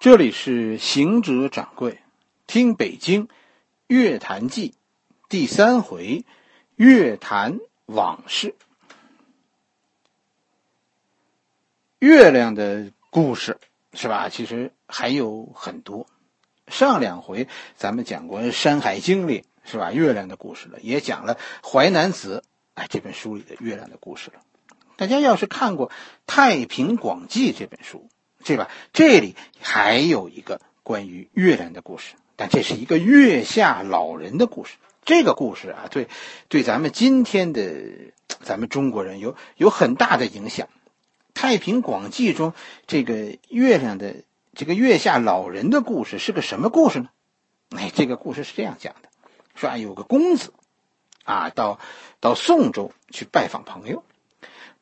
这里是行者掌柜，听北京乐坛记第三回乐坛往事。月亮的故事是吧？其实还有很多。上两回咱们讲过《山海经》里是吧？月亮的故事了，也讲了《淮南子》哎这本书里的月亮的故事了。大家要是看过《太平广记》这本书。对吧？这里还有一个关于月亮的故事，但这是一个月下老人的故事。这个故事啊，对，对咱们今天的咱们中国人有有很大的影响。《太平广记》中这个月亮的这个月下老人的故事是个什么故事呢？哎，这个故事是这样讲的：说啊，有个公子啊，到到宋州去拜访朋友，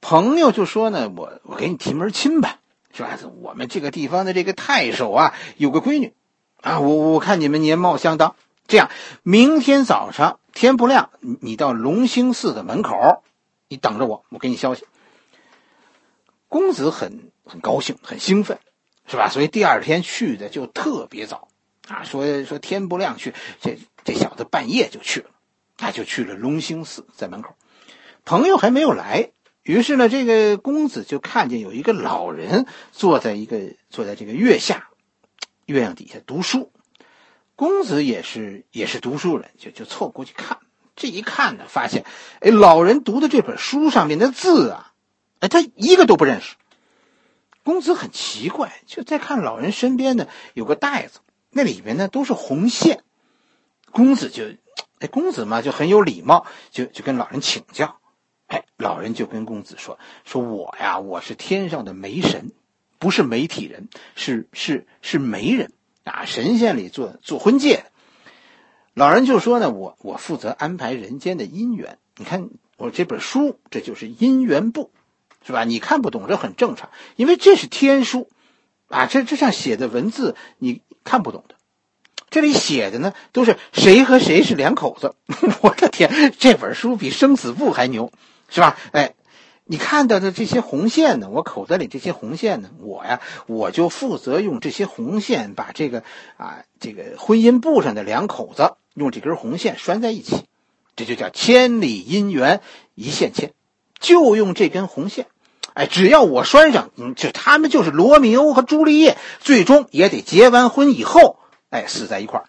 朋友就说呢，我我给你提门亲吧。是？我们这个地方的这个太守啊，有个闺女，啊，我我看你们年貌相当，这样，明天早上天不亮，你到龙兴寺的门口，你等着我，我给你消息。公子很很高兴，很兴奋，是吧？所以第二天去的就特别早，啊，说说天不亮去，这这小子半夜就去了，他就去了龙兴寺，在门口，朋友还没有来。于是呢，这个公子就看见有一个老人坐在一个坐在这个月下，月亮底下读书。公子也是也是读书人，就就凑过去看。这一看呢，发现，哎，老人读的这本书上面的字啊，哎，他一个都不认识。公子很奇怪，就在看老人身边呢有个袋子，那里面呢都是红线。公子就，哎，公子嘛就很有礼貌，就就跟老人请教。哎，老人就跟公子说：“说我呀，我是天上的媒神，不是媒体人，是是是媒人啊，神仙里做做婚介的。”老人就说呢：“我我负责安排人间的姻缘。你看我这本书，这就是姻缘簿，是吧？你看不懂这很正常，因为这是天书啊，这这上写的文字你看不懂的。这里写的呢，都是谁和谁是两口子。我的天，这本书比生死簿还牛。”是吧？哎，你看到的这些红线呢？我口袋里这些红线呢？我呀，我就负责用这些红线把这个啊，这个婚姻簿上的两口子用这根红线拴在一起，这就叫千里姻缘一线牵，就用这根红线。哎，只要我拴上，嗯，就他们就是罗密欧和朱丽叶，最终也得结完婚以后，哎，死在一块儿。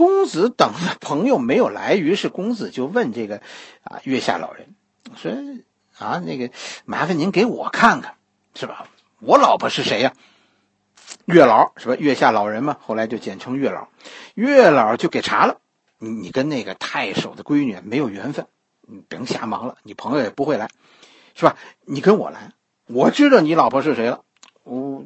公子等的朋友没有来，于是公子就问这个，啊，月下老人说：“啊，那个麻烦您给我看看，是吧？我老婆是谁呀？月老是吧？月下老人嘛，后来就简称月老。月老就给查了，你你跟那个太守的闺女没有缘分，你甭瞎忙了，你朋友也不会来，是吧？你跟我来，我知道你老婆是谁了。”我，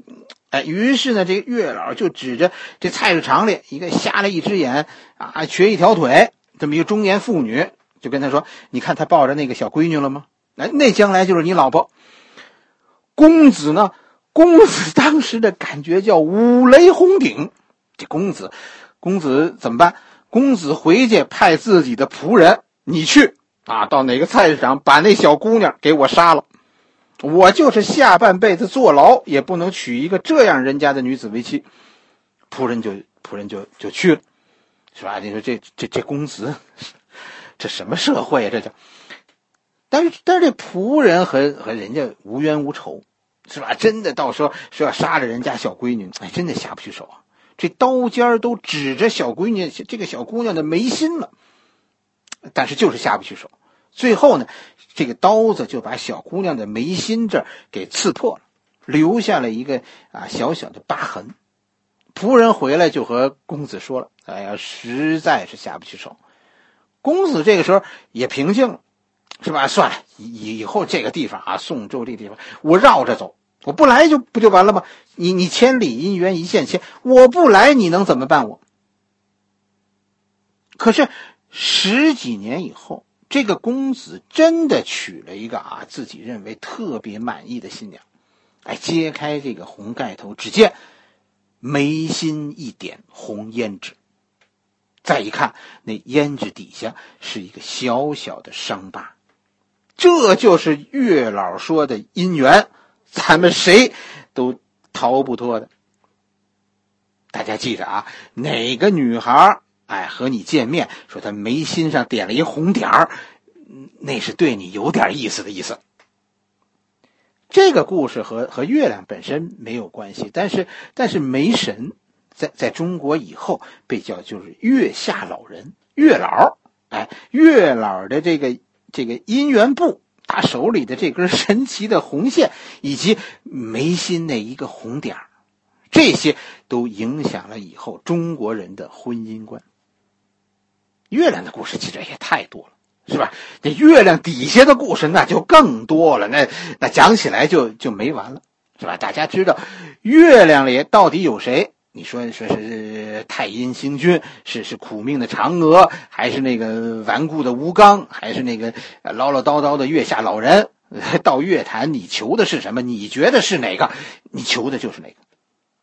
哎，于是呢，这个月老就指着这菜市场里一个瞎了一只眼啊、瘸一条腿这么一个中年妇女，就跟他说：“你看他抱着那个小闺女了吗？哎，那将来就是你老婆。”公子呢？公子当时的感觉叫五雷轰顶。这公子，公子怎么办？公子回去派自己的仆人，你去啊，到哪个菜市场把那小姑娘给我杀了。我就是下半辈子坐牢，也不能娶一个这样人家的女子为妻。仆人就仆人就就去了，是吧？你说这这这公子，这什么社会啊？这叫。但是但是这仆人和和人家无冤无仇，是吧？真的到时候说要杀了人家小闺女，哎，真的下不去手啊！这刀尖都指着小闺女这个小姑娘的眉心了，但是就是下不去手。最后呢，这个刀子就把小姑娘的眉心这儿给刺破了，留下了一个啊小小的疤痕。仆人回来就和公子说了：“哎呀，实在是下不去手。”公子这个时候也平静了，是吧？算了，以以后这个地方啊，宋州这个地方，我绕着走，我不来就不就完了吗？你你千里姻缘一线牵，我不来你能怎么办我？可是十几年以后。这个公子真的娶了一个啊，自己认为特别满意的新娘。哎，揭开这个红盖头，只见眉心一点红胭脂。再一看，那胭脂底下是一个小小的伤疤。这就是月老说的姻缘，咱们谁都逃。不脱的。大家记着啊，哪个女孩哎和你见面，说他眉心上点了一红点儿，那是对你有点意思的意思。这个故事和和月亮本身没有关系，但是但是梅神在在中国以后被叫就是月下老人，月老，哎，月老的这个这个姻缘簿，他手里的这根神奇的红线，以及眉心那一个红点这些都影响了以后中国人的婚姻观。月亮的故事其实也太多了。是吧？这月亮底下的故事那就更多了，那那讲起来就就没完了，是吧？大家知道，月亮里到底有谁？你说说是太阴星君，是是苦命的嫦娥，还是那个顽固的吴刚，还是那个唠唠叨叨的月下老人？到月坛，你求的是什么？你觉得是哪个？你求的就是哪个。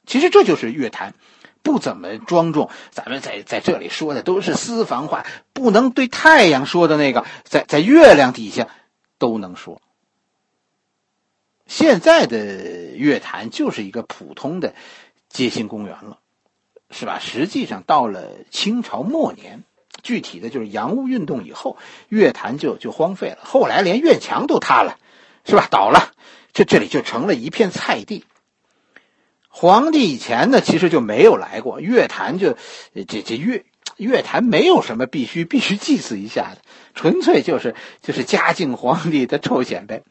其实这就是月坛。不怎么庄重，咱们在在这里说的都是私房话，不能对太阳说的那个，在在月亮底下都能说。现在的乐坛就是一个普通的街心公园了，是吧？实际上到了清朝末年，具体的就是洋务运动以后，乐坛就就荒废了，后来连院墙都塌了，是吧？倒了，这这里就成了一片菜地。皇帝以前呢，其实就没有来过乐坛，就这这乐乐坛没有什么必须必须祭祀一下的，纯粹就是就是嘉靖皇帝的臭显摆。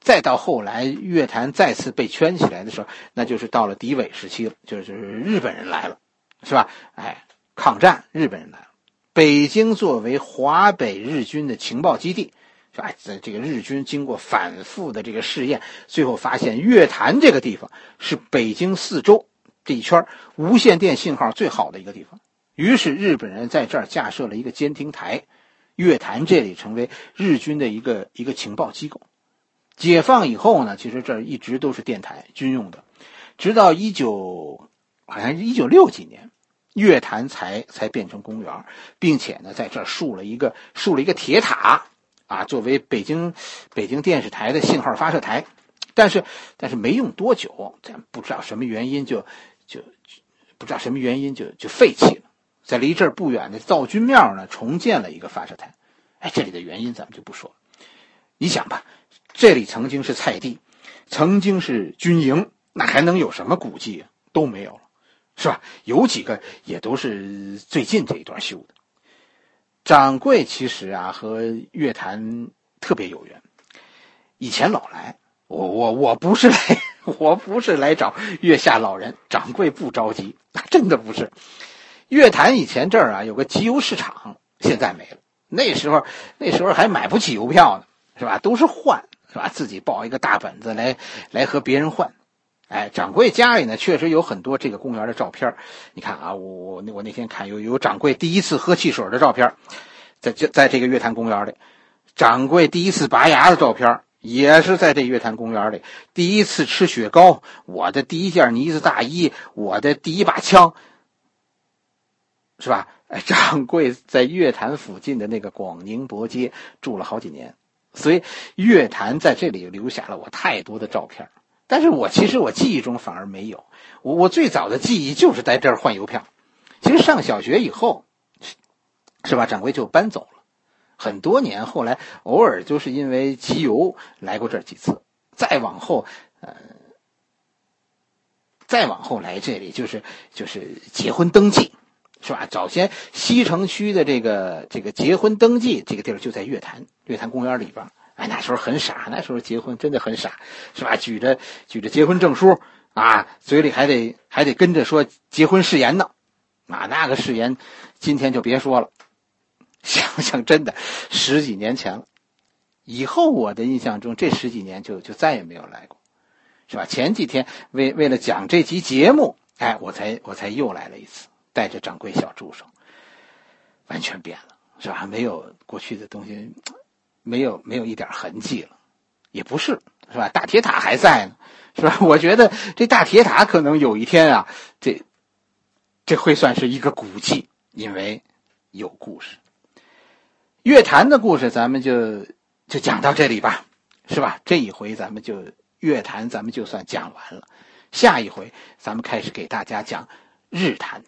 再到后来，乐坛再次被圈起来的时候，那就是到了敌伪时期了，就是就是日本人来了，是吧？哎，抗战，日本人来了，北京作为华北日军的情报基地。是吧？在这个日军经过反复的这个试验，最后发现月坛这个地方是北京四周这一圈无线电信号最好的一个地方。于是日本人在这儿架设了一个监听台，月坛这里成为日军的一个一个情报机构。解放以后呢，其实这儿一直都是电台军用的，直到一九好像是一九六几年，月坛才才变成公园，并且呢，在这儿竖了一个竖了一个铁塔。啊，作为北京北京电视台的信号发射台，但是但是没用多久，咱不知道什么原因就就不知道什么原因就就废弃了。在离这儿不远的造军庙呢，重建了一个发射台。哎，这里的原因咱们就不说了。你想吧，这里曾经是菜地，曾经是军营，那还能有什么古迹？都没有了，是吧？有几个也都是最近这一段修的。掌柜其实啊和乐坛特别有缘，以前老来，我我我不是来，我不是来找月下老人，掌柜不着急，真的不是。乐坛以前这儿啊有个集邮市场，现在没了。那时候那时候还买不起邮票呢，是吧？都是换，是吧？自己抱一个大本子来来和别人换。哎，掌柜家里呢确实有很多这个公园的照片你看啊，我我我那天看有有掌柜第一次喝汽水的照片在就在这个月坛公园里；掌柜第一次拔牙的照片也是在这月坛公园里；第一次吃雪糕，我的第一件呢子大衣，我的第一把枪，是吧？哎，掌柜在月坛附近的那个广宁博街住了好几年，所以月坛在这里留下了我太多的照片但是我其实我记忆中反而没有，我我最早的记忆就是在这儿换邮票。其实上小学以后，是吧？掌柜就搬走了，很多年后来偶尔就是因为集邮来过这儿几次。再往后，呃，再往后来这里就是就是结婚登记，是吧？早先西城区的这个这个结婚登记这个地儿就在月坛月坛公园里边。哎，那时候很傻，那时候结婚真的很傻，是吧？举着举着结婚证书啊，嘴里还得还得跟着说结婚誓言呢，啊，那个誓言，今天就别说了。想想真的十几年前了，以后我的印象中这十几年就就再也没有来过，是吧？前几天为为了讲这集节目，哎，我才我才又来了一次，带着掌柜小助手，完全变了，是吧？没有过去的东西。没有没有一点痕迹了，也不是是吧？大铁塔还在呢，是吧？我觉得这大铁塔可能有一天啊，这这会算是一个古迹，因为有故事。乐坛的故事咱们就就讲到这里吧，是吧？这一回咱们就乐坛咱们就算讲完了。下一回咱们开始给大家讲日坛。